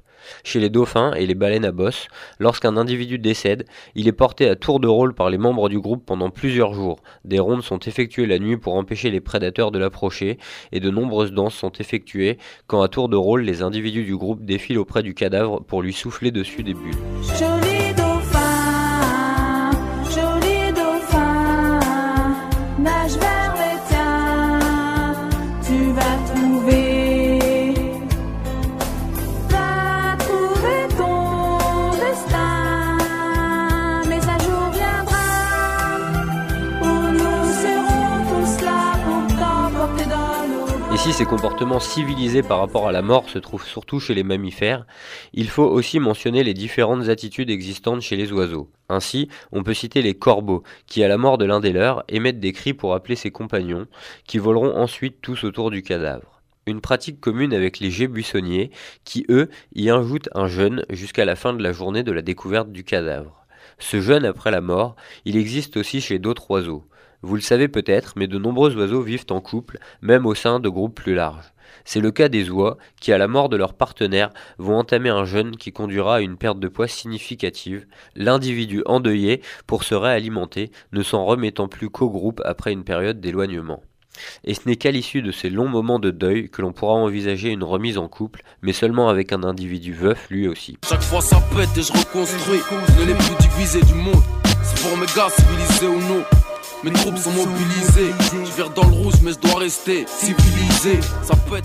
Chez les dauphins et les baleines à bosse, lorsqu'un individu décède, il est porté à tour de rôle par les membres du groupe pendant plusieurs jours. Des rondes sont effectuées la nuit pour empêcher les prédateurs de l'approcher, et de nombreuses danses sont effectuées quand à tour de rôle les individus du groupe défilent auprès du cadavre pour lui souffler dessus des bulles. Ces comportements civilisés par rapport à la mort se trouvent surtout chez les mammifères, il faut aussi mentionner les différentes attitudes existantes chez les oiseaux. Ainsi, on peut citer les corbeaux, qui à la mort de l'un des leurs émettent des cris pour appeler ses compagnons, qui voleront ensuite tous autour du cadavre. Une pratique commune avec les geais buissonniers, qui eux y ajoutent un jeûne jusqu'à la fin de la journée de la découverte du cadavre. Ce jeûne après la mort, il existe aussi chez d'autres oiseaux. Vous le savez peut-être, mais de nombreux oiseaux vivent en couple, même au sein de groupes plus larges. C'est le cas des oies qui, à la mort de leur partenaire, vont entamer un jeûne qui conduira à une perte de poids significative, l'individu endeuillé, pour se réalimenter, ne s'en remettant plus qu'au groupe après une période d'éloignement. Et ce n'est qu'à l'issue de ces longs moments de deuil que l'on pourra envisager une remise en couple, mais seulement avec un individu veuf lui aussi. Chaque fois ça pète et je reconstruis. Du monde. C'est pour mes gars ou non.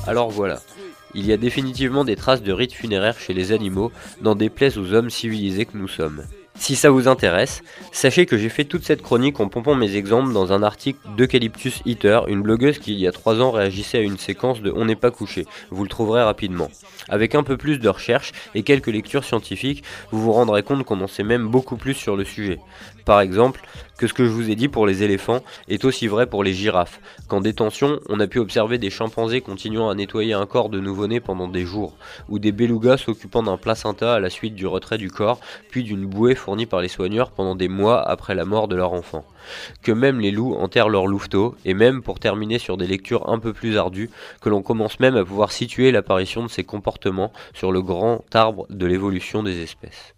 Alors voilà. Il y a définitivement des traces de rites funéraires chez les animaux, n'en déplaise aux hommes civilisés que nous sommes. Si ça vous intéresse, sachez que j'ai fait toute cette chronique en pompant mes exemples dans un article d'Eucalyptus Eater, une blogueuse qui il y a 3 ans réagissait à une séquence de On n'est pas couché. Vous le trouverez rapidement. Avec un peu plus de recherche et quelques lectures scientifiques, vous vous rendrez compte qu'on en sait même beaucoup plus sur le sujet. Par exemple, que ce que je vous ai dit pour les éléphants est aussi vrai pour les girafes. Qu'en détention, on a pu observer des chimpanzés continuant à nettoyer un corps de nouveau-né pendant des jours, ou des belugas s'occupant d'un placenta à la suite du retrait du corps, puis d'une bouée fournie par les soigneurs pendant des mois après la mort de leur enfant. Que même les loups enterrent leurs louveteaux, et même pour terminer sur des lectures un peu plus ardues, que l'on commence même à pouvoir situer l'apparition de ces comportements sur le grand arbre de l'évolution des espèces.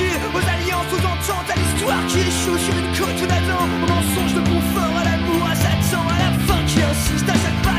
Aux alliances, aux ententes, à l'histoire qui échoue sur une côte d'Adam, au mensonge de confort, à l'amour, à Satan, à la fin qui insiste, à chaque pas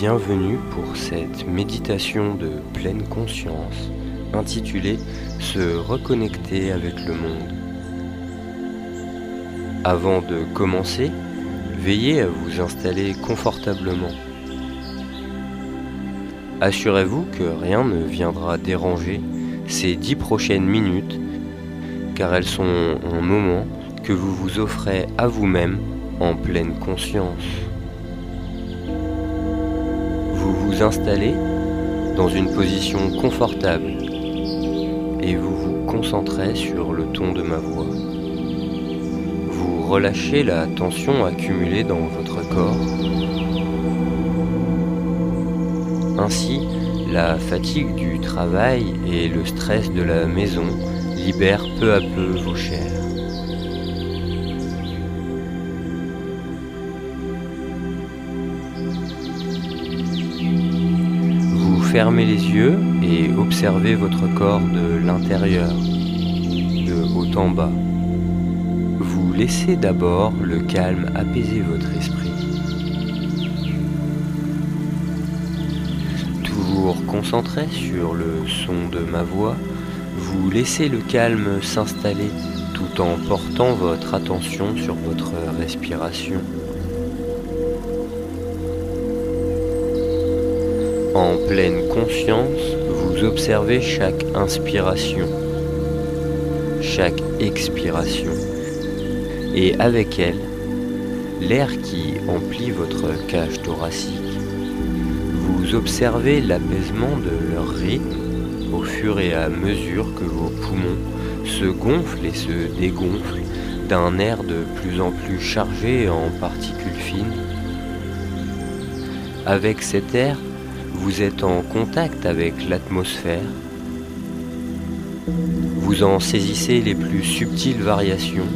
bienvenue pour cette méditation de pleine conscience intitulée Se reconnecter avec le monde. Avant de commencer, veillez à vous installer confortablement. Assurez-vous que rien ne viendra déranger ces dix prochaines minutes car elles sont un moment que vous vous offrez à vous-même en pleine conscience. Vous installez dans une position confortable et vous vous concentrez sur le ton de ma voix. Vous relâchez la tension accumulée dans votre corps. Ainsi, la fatigue du travail et le stress de la maison libèrent peu à peu vos chairs. Fermez les yeux et observez votre corps de l'intérieur, de haut en bas. Vous laissez d'abord le calme apaiser votre esprit. Toujours concentré sur le son de ma voix, vous laissez le calme s'installer tout en portant votre attention sur votre respiration. En pleine conscience, vous observez chaque inspiration, chaque expiration, et avec elle, l'air qui emplit votre cage thoracique. Vous observez l'apaisement de leur rythme au fur et à mesure que vos poumons se gonflent et se dégonflent d'un air de plus en plus chargé en particules fines. Avec cet air, vous êtes en contact avec l'atmosphère. Vous en saisissez les plus subtiles variations.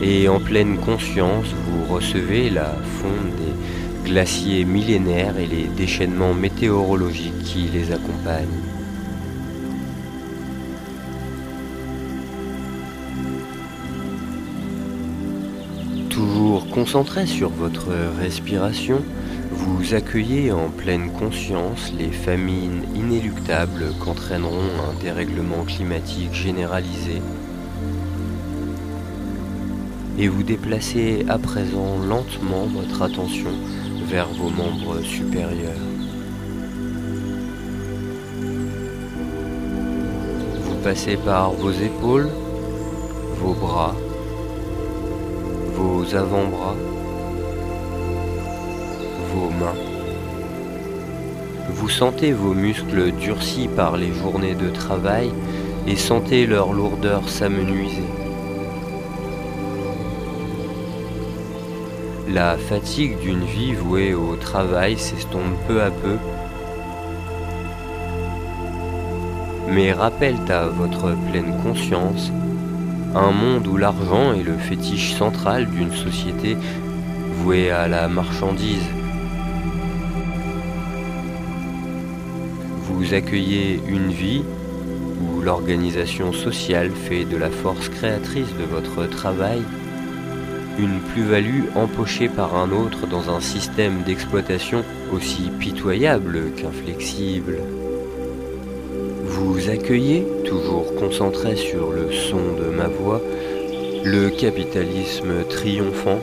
Et en pleine conscience, vous recevez la fonte des glaciers millénaires et les déchaînements météorologiques qui les accompagnent. Toujours concentrez sur votre respiration, vous accueillez en pleine conscience les famines inéluctables qu'entraîneront un dérèglement climatique généralisé. Et vous déplacez à présent lentement votre attention vers vos membres supérieurs. Vous passez par vos épaules, vos bras, vos avant-bras, Vous sentez vos muscles durcis par les journées de travail et sentez leur lourdeur s'amenuiser. La fatigue d'une vie vouée au travail s'estompe peu à peu, mais rappelle à votre pleine conscience un monde où l'argent est le fétiche central d'une société vouée à la marchandise. Vous accueillez une vie où l'organisation sociale fait de la force créatrice de votre travail une plus-value empochée par un autre dans un système d'exploitation aussi pitoyable qu'inflexible. Vous accueillez, toujours concentré sur le son de ma voix, le capitalisme triomphant,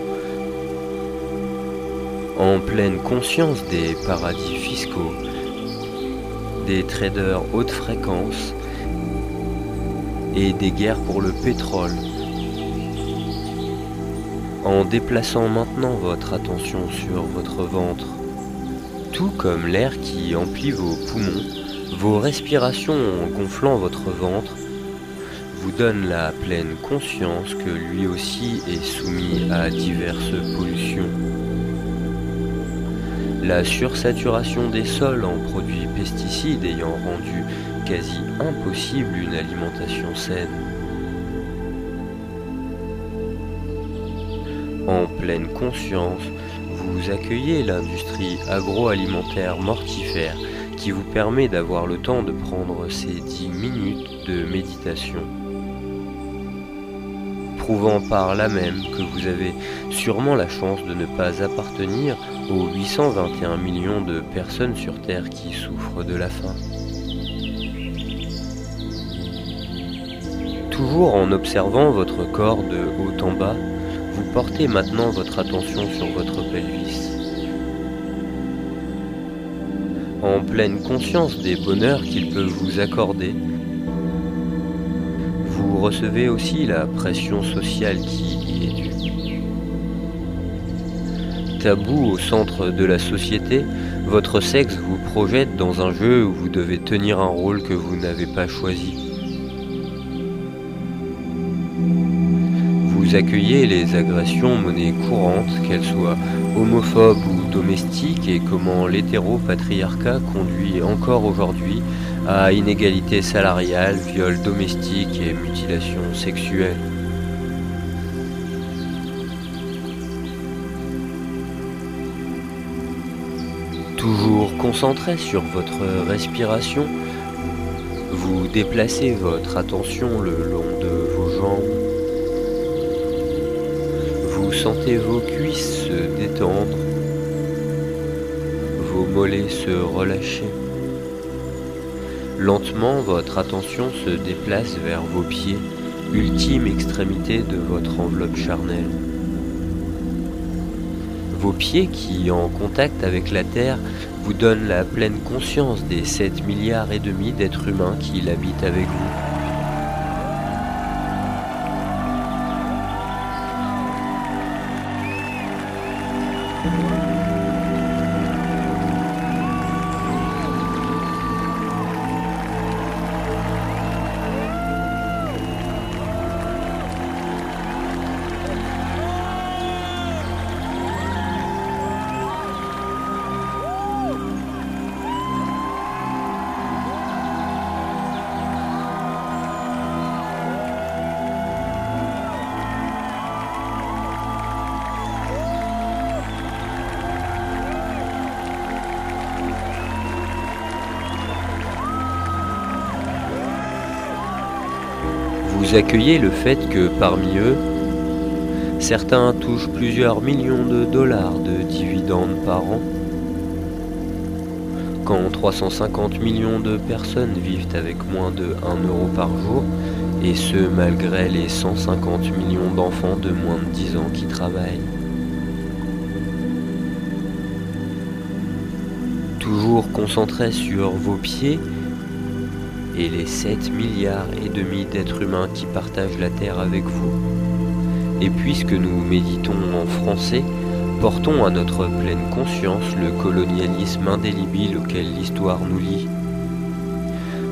en pleine conscience des paradis fiscaux, des traders haute fréquence et des guerres pour le pétrole en déplaçant maintenant votre attention sur votre ventre. Tout comme l'air qui emplit vos poumons, vos respirations en gonflant votre ventre vous donnent la pleine conscience que lui aussi est soumis à diverses pollutions. La sursaturation des sols en produits pesticides ayant rendu quasi impossible une alimentation saine. En pleine conscience, vous accueillez l'industrie agroalimentaire mortifère qui vous permet d'avoir le temps de prendre ces 10 minutes de méditation. Prouvant par là même que vous avez sûrement la chance de ne pas appartenir aux 821 millions de personnes sur Terre qui souffrent de la faim. Toujours en observant votre corps de haut en bas, vous portez maintenant votre attention sur votre pelvis. En pleine conscience des bonheurs qu'il peut vous accorder, recevez aussi la pression sociale qui y est due. Tabou au centre de la société, votre sexe vous projette dans un jeu où vous devez tenir un rôle que vous n'avez pas choisi. Vous accueillez les agressions monnaie courante, qu'elles soient homophobes ou domestiques, et comment l'hétéropatriarcat conduit encore aujourd'hui à inégalité salariale, viol domestique et mutilation sexuelle. Toujours concentré sur votre respiration, vous déplacez votre attention le long de vos jambes. Vous sentez vos cuisses se détendre, vos mollets se relâcher. Lentement, votre attention se déplace vers vos pieds, ultime extrémité de votre enveloppe charnelle. Vos pieds qui, en contact avec la Terre, vous donnent la pleine conscience des 7 milliards et demi d'êtres humains qui l'habitent avec vous. Vous accueillez le fait que parmi eux, Certains touchent plusieurs millions de dollars de dividendes par an. Quand 350 millions de personnes vivent avec moins de 1 euro par jour, et ce malgré les 150 millions d'enfants de moins de 10 ans qui travaillent. Toujours concentrés sur vos pieds et les 7 milliards et demi d'êtres humains qui partagent la Terre avec vous. Et puisque nous méditons en français, portons à notre pleine conscience le colonialisme indélébile auquel l'histoire nous lie.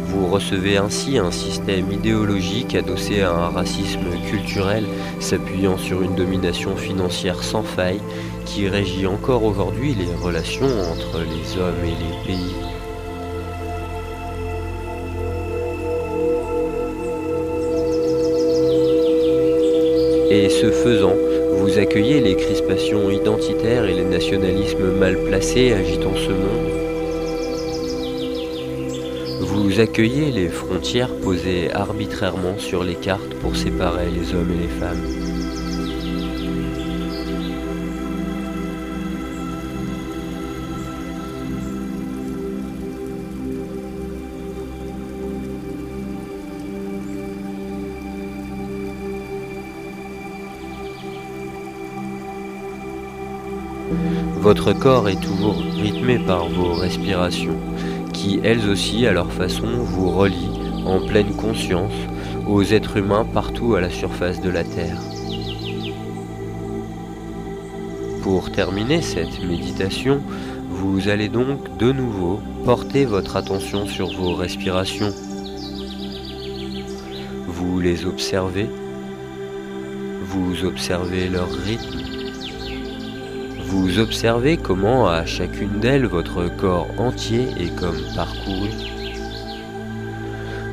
Vous recevez ainsi un système idéologique adossé à un racisme culturel s'appuyant sur une domination financière sans faille qui régit encore aujourd'hui les relations entre les hommes et les pays. Ce faisant, vous accueillez les crispations identitaires et les nationalismes mal placés agitant ce monde. Vous accueillez les frontières posées arbitrairement sur les cartes pour séparer les hommes et les femmes. Votre corps est toujours rythmé par vos respirations, qui elles aussi, à leur façon, vous relient en pleine conscience aux êtres humains partout à la surface de la Terre. Pour terminer cette méditation, vous allez donc de nouveau porter votre attention sur vos respirations. Vous les observez, vous observez leur rythme, vous observez comment à chacune d'elles votre corps entier est comme parcouru.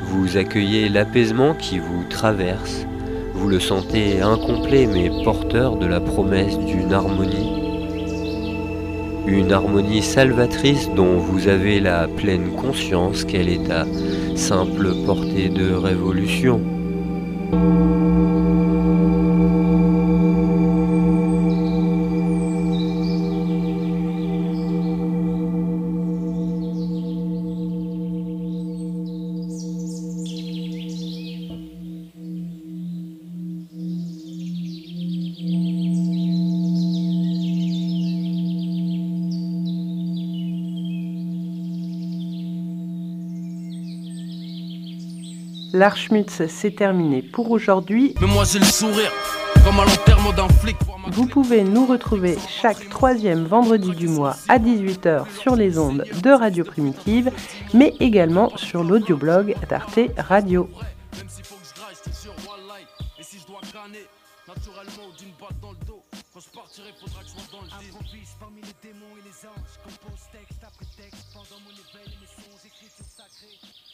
Vous accueillez l'apaisement qui vous traverse, vous le sentez incomplet mais porteur de la promesse d'une harmonie. Une harmonie salvatrice dont vous avez la pleine conscience qu'elle est à simple portée de révolution. L'Archmutz, c'est terminé pour aujourd'hui. Mais moi j'ai le sourire, comme à l'enterrement d'un flic. Vous pouvez nous retrouver chaque troisième vendredi du mois à 18h sur les ondes de Radio Primitive, mais également sur l'audioblog d'Arte Radio. Naturellement, d'une balle dans le dos. Quand je partirai, faudra que je sois dans le deal. Improvise parmi les démons et les anges. Compose texte après texte. Pendant mon éveil, mes sons, écriture sacrée. Comme